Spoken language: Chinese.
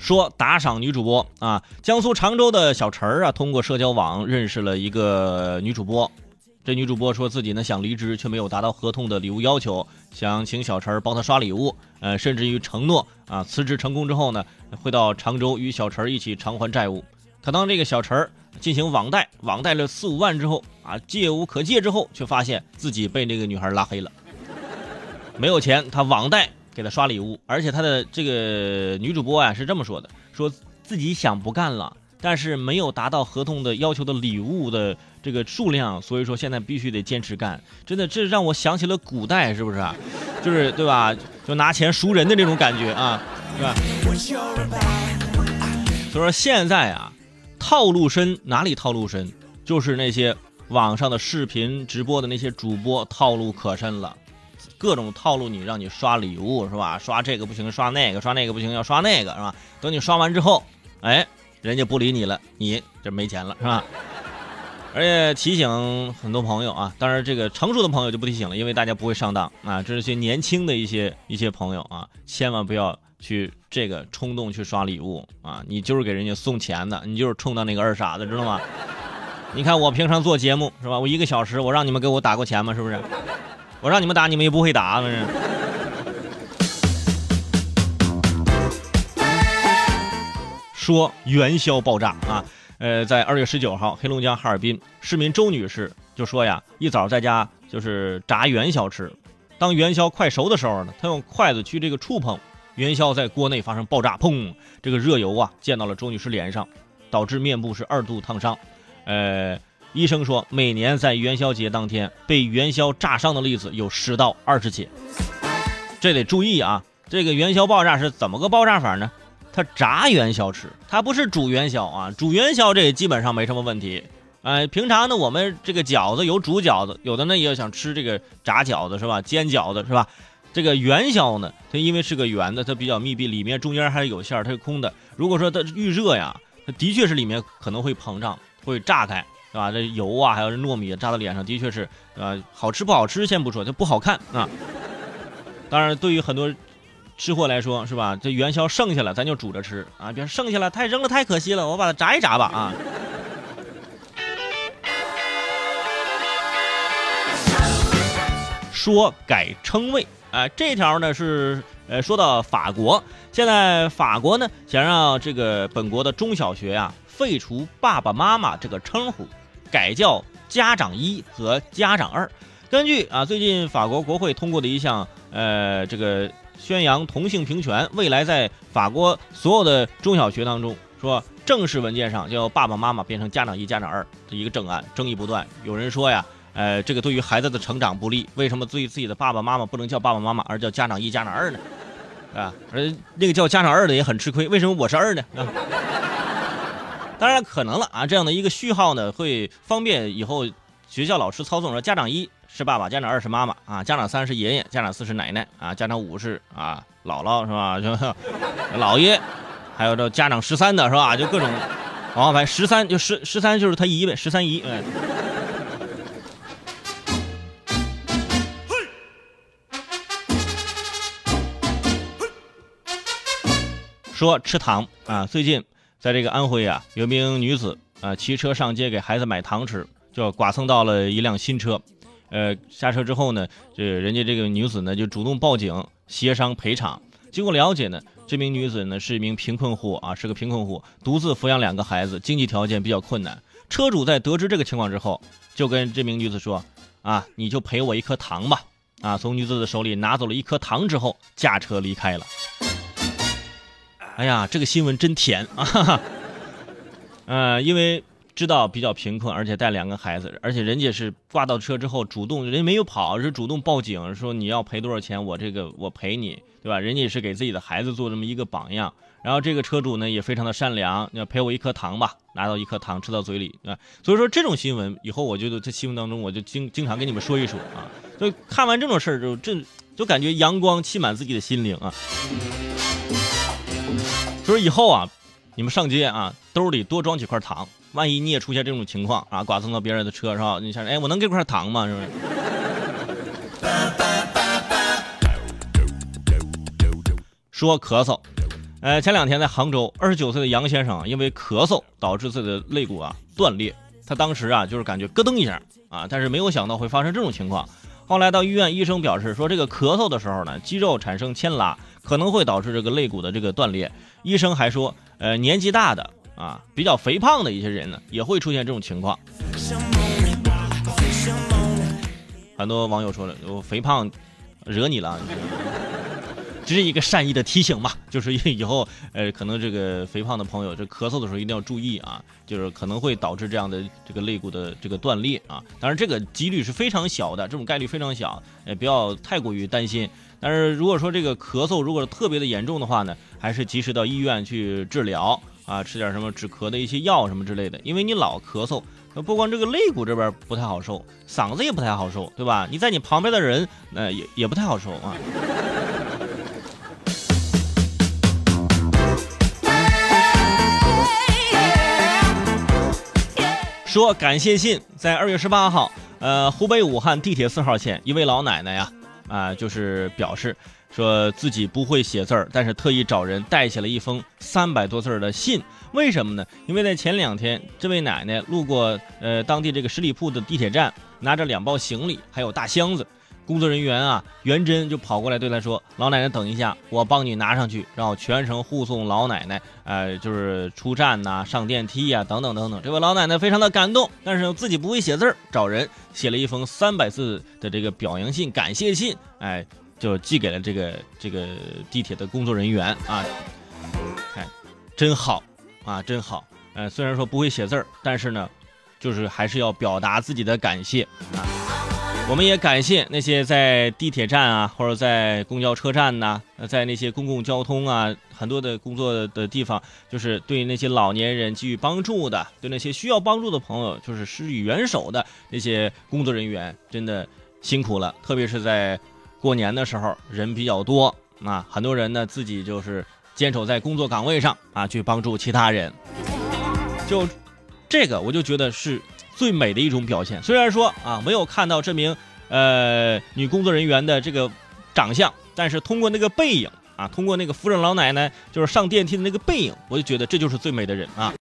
说打赏女主播啊，江苏常州的小陈儿啊，通过社交网认识了一个女主播。这女主播说自己呢想离职，却没有达到合同的礼物要求，想请小陈儿帮她刷礼物。呃，甚至于承诺啊，辞职成功之后呢，会到常州与小陈儿一起偿还债务。可当这个小陈儿进行网贷，网贷了四五万之后啊，借无可借之后，却发现自己被那个女孩拉黑了，没有钱，他网贷。给他刷礼物，而且他的这个女主播啊是这么说的：说自己想不干了，但是没有达到合同的要求的礼物的这个数量，所以说现在必须得坚持干。真的，这让我想起了古代，是不是啊？就是对吧？就拿钱赎人的这种感觉啊，对吧？所以说现在啊，套路深，哪里套路深？就是那些网上的视频直播的那些主播套路可深了。各种套路你，让你刷礼物是吧？刷这个不行，刷那个，刷那个不行，要刷那个是吧？等你刷完之后，哎，人家不理你了，你这没钱了是吧？而且提醒很多朋友啊，当然这个成熟的朋友就不提醒了，因为大家不会上当啊。这是些年轻的一些一些朋友啊，千万不要去这个冲动去刷礼物啊！你就是给人家送钱的，你就是冲到那个二傻子，知道吗？你看我平常做节目是吧？我一个小时，我让你们给我打过钱吗？是不是？我让你们打，你们也不会打，反正。说元宵爆炸啊，呃，在二月十九号，黑龙江哈尔滨市民周女士就说呀，一早在家就是炸元宵吃，当元宵快熟的时候呢，她用筷子去这个触碰元宵，在锅内发生爆炸，砰，这个热油啊溅到了周女士脸上，导致面部是二度烫伤，呃。医生说，每年在元宵节当天被元宵炸伤的例子有十到二十起，这得注意啊！这个元宵爆炸是怎么个爆炸法呢？它炸元宵吃，它不是煮元宵啊！煮元宵这基本上没什么问题。哎，平常呢，我们这个饺子有煮饺子，有的呢也想吃这个炸饺子是吧？煎饺子是吧？这个元宵呢，它因为是个圆的，它比较密闭，里面中间还是有馅儿，它是空的。如果说它遇热呀，它的确是里面可能会膨胀，会炸开。是吧？这油啊，还有这糯米炸到脸上，的确是，呃，好吃不好吃先不说，它不好看啊。当然，对于很多吃货来说，是吧？这元宵剩下了，咱就煮着吃啊。别剩下了，太扔了太可惜了，我把它炸一炸吧啊。说改称谓，哎，这条呢是，呃，说到法国，现在法国呢想让这个本国的中小学啊废除爸爸妈妈这个称呼。改叫家长一和家长二。根据啊，最近法国国会通过的一项呃，这个宣扬同性平权，未来在法国所有的中小学当中，说正式文件上叫爸爸妈妈变成家长一、家长二的一个正案，争议不断。有人说呀，呃，这个对于孩子的成长不利，为什么对自己的爸爸妈妈不能叫爸爸妈妈，而叫家长一、家长二呢？啊，而那个叫家长二的也很吃亏，为什么我是二呢？啊？当然可能了啊，这样的一个序号呢，会方便以后学校老师操纵。说家长一是爸爸，家长二是妈妈啊，家长三是爷爷，家长四是奶奶啊，家长五是啊姥姥是吧？就姥爷，还有这家长十三的是吧？就各种，哦，反正十三就十十三就是他姨呗，十三姨。嗯。说吃糖啊，最近。在这个安徽啊，有名女子啊，骑车上街给孩子买糖吃，就剐蹭到了一辆新车。呃，下车之后呢，这人家这个女子呢就主动报警协商赔偿。经过了解呢，这名女子呢是一名贫困户啊，是个贫困户，独自抚养两个孩子，经济条件比较困难。车主在得知这个情况之后，就跟这名女子说：“啊，你就赔我一颗糖吧。”啊，从女子的手里拿走了一颗糖之后，驾车离开了。哎呀，这个新闻真甜啊！呃，因为知道比较贫困，而且带两个孩子，而且人家是挂到车之后主动，人家没有跑，是主动报警说你要赔多少钱，我这个我赔你，对吧？人家也是给自己的孩子做这么一个榜样。然后这个车主呢也非常的善良，要赔我一颗糖吧，拿到一颗糖吃到嘴里啊。所以说这种新闻以后我觉得在新闻当中我就经经常跟你们说一说啊。就看完这种事儿就这就感觉阳光气满自己的心灵啊。就是以后啊，你们上街啊，兜里多装几块糖，万一你也出现这种情况啊，剐蹭到别人的车是吧？你想，哎，我能给块糖吗？是不是？说咳嗽，呃，前两天在杭州，二十九岁的杨先生因为咳嗽导致自己的肋骨啊断裂，他当时啊就是感觉咯噔一下啊，但是没有想到会发生这种情况。后来到医院，医生表示说，这个咳嗽的时候呢，肌肉产生牵拉，可能会导致这个肋骨的这个断裂。医生还说，呃，年纪大的啊，比较肥胖的一些人呢，也会出现这种情况。很多网友说了，我肥胖惹你了。只是一个善意的提醒嘛，就是以后呃，可能这个肥胖的朋友，这咳嗽的时候一定要注意啊，就是可能会导致这样的这个肋骨的这个断裂啊。当然这个几率是非常小的，这种概率非常小，也不要太过于担心。但是如果说这个咳嗽如果特别的严重的话呢，还是及时到医院去治疗啊，吃点什么止咳的一些药什么之类的。因为你老咳嗽，那不光这个肋骨这边不太好受，嗓子也不太好受，对吧？你在你旁边的人，那也也不太好受啊。说感谢信，在二月十八号，呃，湖北武汉地铁四号线一位老奶奶呀，啊，就是表示说自己不会写字儿，但是特意找人代写了一封三百多字的信。为什么呢？因为在前两天，这位奶奶路过呃当地这个十里铺的地铁站，拿着两包行李，还有大箱子。工作人员啊，元珍就跑过来对他说：“老奶奶，等一下，我帮你拿上去，然后全程护送老奶奶，呃，就是出站呐、上电梯呀，等等等等。”这位老奶奶非常的感动，但是自己不会写字儿，找人写了一封三百字的这个表扬信、感谢信，哎，就寄给了这个这个地铁的工作人员啊。看，真好啊，真好。呃，虽然说不会写字儿，但是呢，就是还是要表达自己的感谢啊。我们也感谢那些在地铁站啊，或者在公交车站呐，在那些公共交通啊，很多的工作的地方，就是对那些老年人给予帮助的，对那些需要帮助的朋友，就是施以援手的那些工作人员，真的辛苦了。特别是在过年的时候，人比较多啊，很多人呢自己就是坚守在工作岗位上啊，去帮助其他人。就这个，我就觉得是。最美的一种表现。虽然说啊，没有看到这名呃女工作人员的这个长相，但是通过那个背影啊，通过那个扶着老奶奶就是上电梯的那个背影，我就觉得这就是最美的人啊。